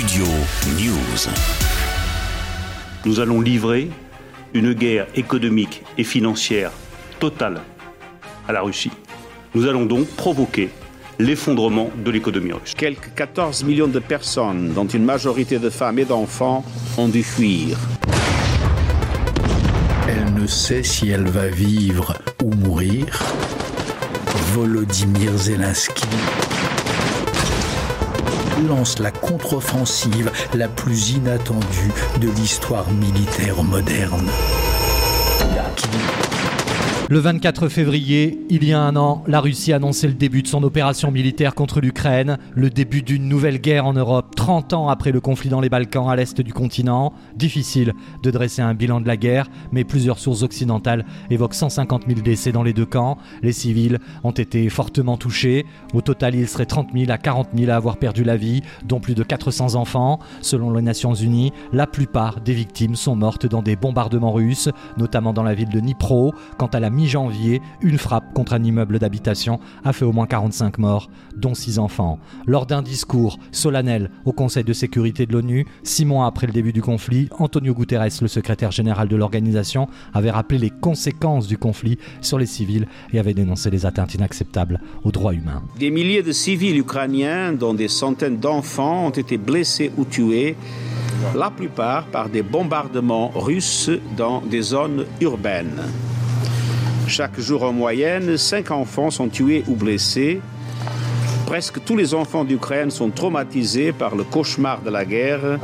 Studio News. Nous allons livrer une guerre économique et financière totale à la Russie. Nous allons donc provoquer l'effondrement de l'économie russe. Quelques 14 millions de personnes, dont une majorité de femmes et d'enfants, ont dû fuir. Elle ne sait si elle va vivre ou mourir. Volodymyr Zelensky lance la contre-offensive la plus inattendue de l'histoire militaire moderne. Le 24 février, il y a un an, la Russie annonçait le début de son opération militaire contre l'Ukraine, le début d'une nouvelle guerre en Europe, 30 ans après le conflit dans les Balkans à l'est du continent. Difficile de dresser un bilan de la guerre, mais plusieurs sources occidentales évoquent 150 000 décès dans les deux camps. Les civils ont été fortement touchés. Au total, il serait 30 000 à 40 000 à avoir perdu la vie, dont plus de 400 enfants. Selon les Nations Unies, la plupart des victimes sont mortes dans des bombardements russes, notamment dans la ville de Dnipro. Quant à la mi-janvier, une frappe contre un immeuble d'habitation a fait au moins 45 morts, dont 6 enfants. Lors d'un discours solennel au Conseil de sécurité de l'ONU, six mois après le début du conflit, Antonio Guterres, le secrétaire général de l'organisation, avait rappelé les conséquences du conflit sur les civils et avait dénoncé les atteintes inacceptables aux droits humains. Des milliers de civils ukrainiens, dont des centaines d'enfants, ont été blessés ou tués, la plupart par des bombardements russes dans des zones urbaines. Chaque jour en moyenne, cinq enfants sont tués ou blessés. Presque tous les enfants d'Ukraine sont traumatisés par le cauchemar de la guerre,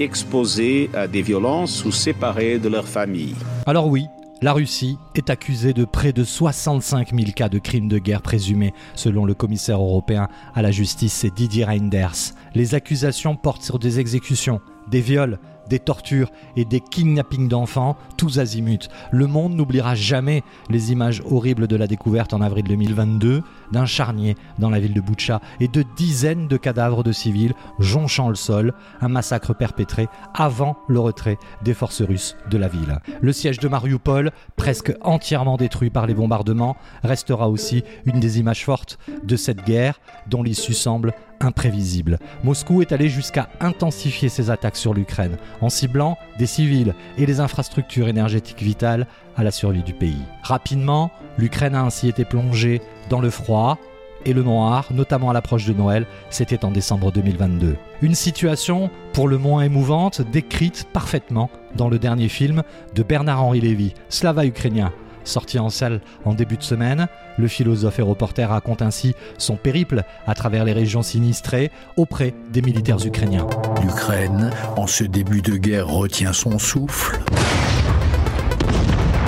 exposés à des violences ou séparés de leur famille. Alors oui, la Russie est accusée de près de 65 000 cas de crimes de guerre présumés, selon le commissaire européen à la justice, Didier Reinders. Les accusations portent sur des exécutions, des viols, des tortures et des kidnappings d'enfants, tous azimuts. Le monde n'oubliera jamais les images horribles de la découverte en avril 2022 d'un charnier dans la ville de Boutcha et de dizaines de cadavres de civils jonchant le sol, un massacre perpétré avant le retrait des forces russes de la ville. Le siège de Mariupol, presque entièrement détruit par les bombardements, restera aussi une des images fortes de cette guerre dont l'issue semble imprévisible. Moscou est allé jusqu'à intensifier ses attaques sur l'Ukraine en ciblant des civils et les infrastructures énergétiques vitales à la survie du pays. Rapidement, l'Ukraine a ainsi été plongée dans le froid et le noir, notamment à l'approche de Noël, c'était en décembre 2022. Une situation pour le moins émouvante, décrite parfaitement dans le dernier film de Bernard-Henri Lévy, Slava ukrainien, sorti en salle en début de semaine. Le philosophe et reporter raconte ainsi son périple à travers les régions sinistrées auprès des militaires ukrainiens. L'Ukraine, en ce début de guerre, retient son souffle.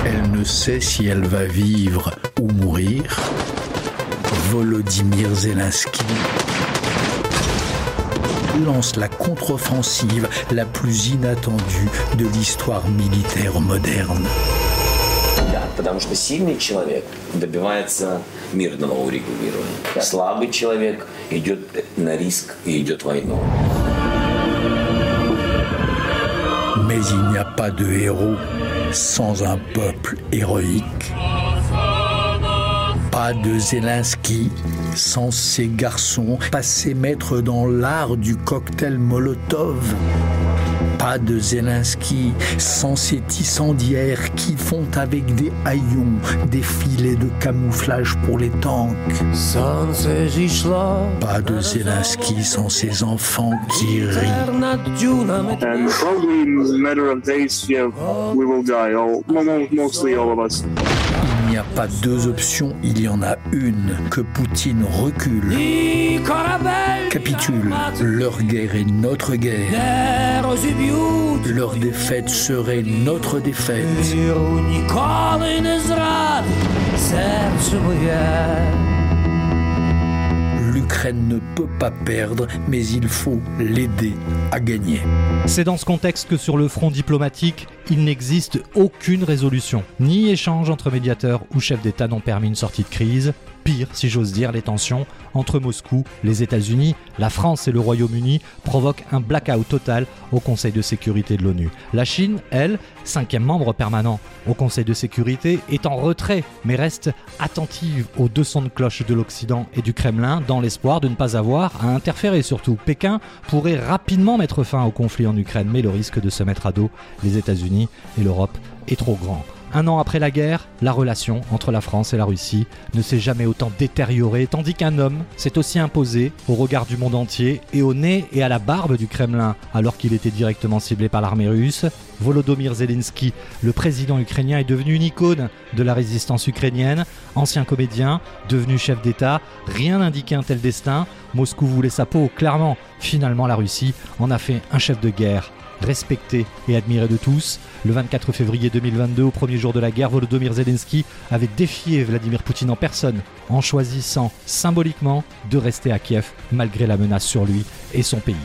Elle ne sait si elle va vivre ou mourir. Volodymyr Zelensky lance la contre-offensive la plus inattendue de l'histoire militaire moderne. Потому что сильный человек добивается мирного урегулирования. Слабый человек идет на риск и идет войну. Mais il n'y a pas de héros sans un peuple héroïque. Pas de Zelensky sans ces garçons passés maîtres dans l'art du cocktail Molotov. Pas de Zelensky sans ces tissandières qui font avec des haillons des filets de camouflage pour les tanks. Pas de Zelensky sans ces enfants qui rient. And probably in a matter of days, yeah, we will die. All, mo- mostly all of us. Il n'y a pas deux options, il y en a une. Que Poutine recule, capitule. Leur guerre est notre guerre. Leur défaite serait notre défaite. L'Ukraine ne peut pas perdre, mais il faut l'aider à gagner. C'est dans ce contexte que sur le front diplomatique, il n'existe aucune résolution, ni échange entre médiateurs ou chefs d'État n'ont permis une sortie de crise. Si j'ose dire, les tensions entre Moscou, les États-Unis, la France et le Royaume-Uni provoquent un blackout total au Conseil de sécurité de l'ONU. La Chine, elle, cinquième membre permanent au Conseil de sécurité, est en retrait, mais reste attentive aux deux sons de cloche de l'Occident et du Kremlin dans l'espoir de ne pas avoir à interférer surtout. Pékin pourrait rapidement mettre fin au conflit en Ukraine, mais le risque de se mettre à dos les États-Unis et l'Europe est trop grand. Un an après la guerre, la relation entre la France et la Russie ne s'est jamais autant détériorée, tandis qu'un homme s'est aussi imposé au regard du monde entier et au nez et à la barbe du Kremlin, alors qu'il était directement ciblé par l'armée russe. Volodymyr Zelensky, le président ukrainien, est devenu une icône de la résistance ukrainienne. Ancien comédien, devenu chef d'État, rien n'indiquait un tel destin. Moscou voulait sa peau, clairement. Finalement, la Russie en a fait un chef de guerre respecté et admiré de tous. Le 24 février 2022, au premier jour de la guerre, Volodymyr Zelensky avait défié Vladimir Poutine en personne en choisissant symboliquement de rester à Kiev malgré la menace sur lui et son pays.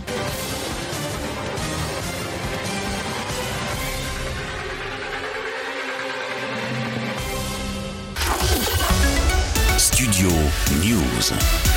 Studio News.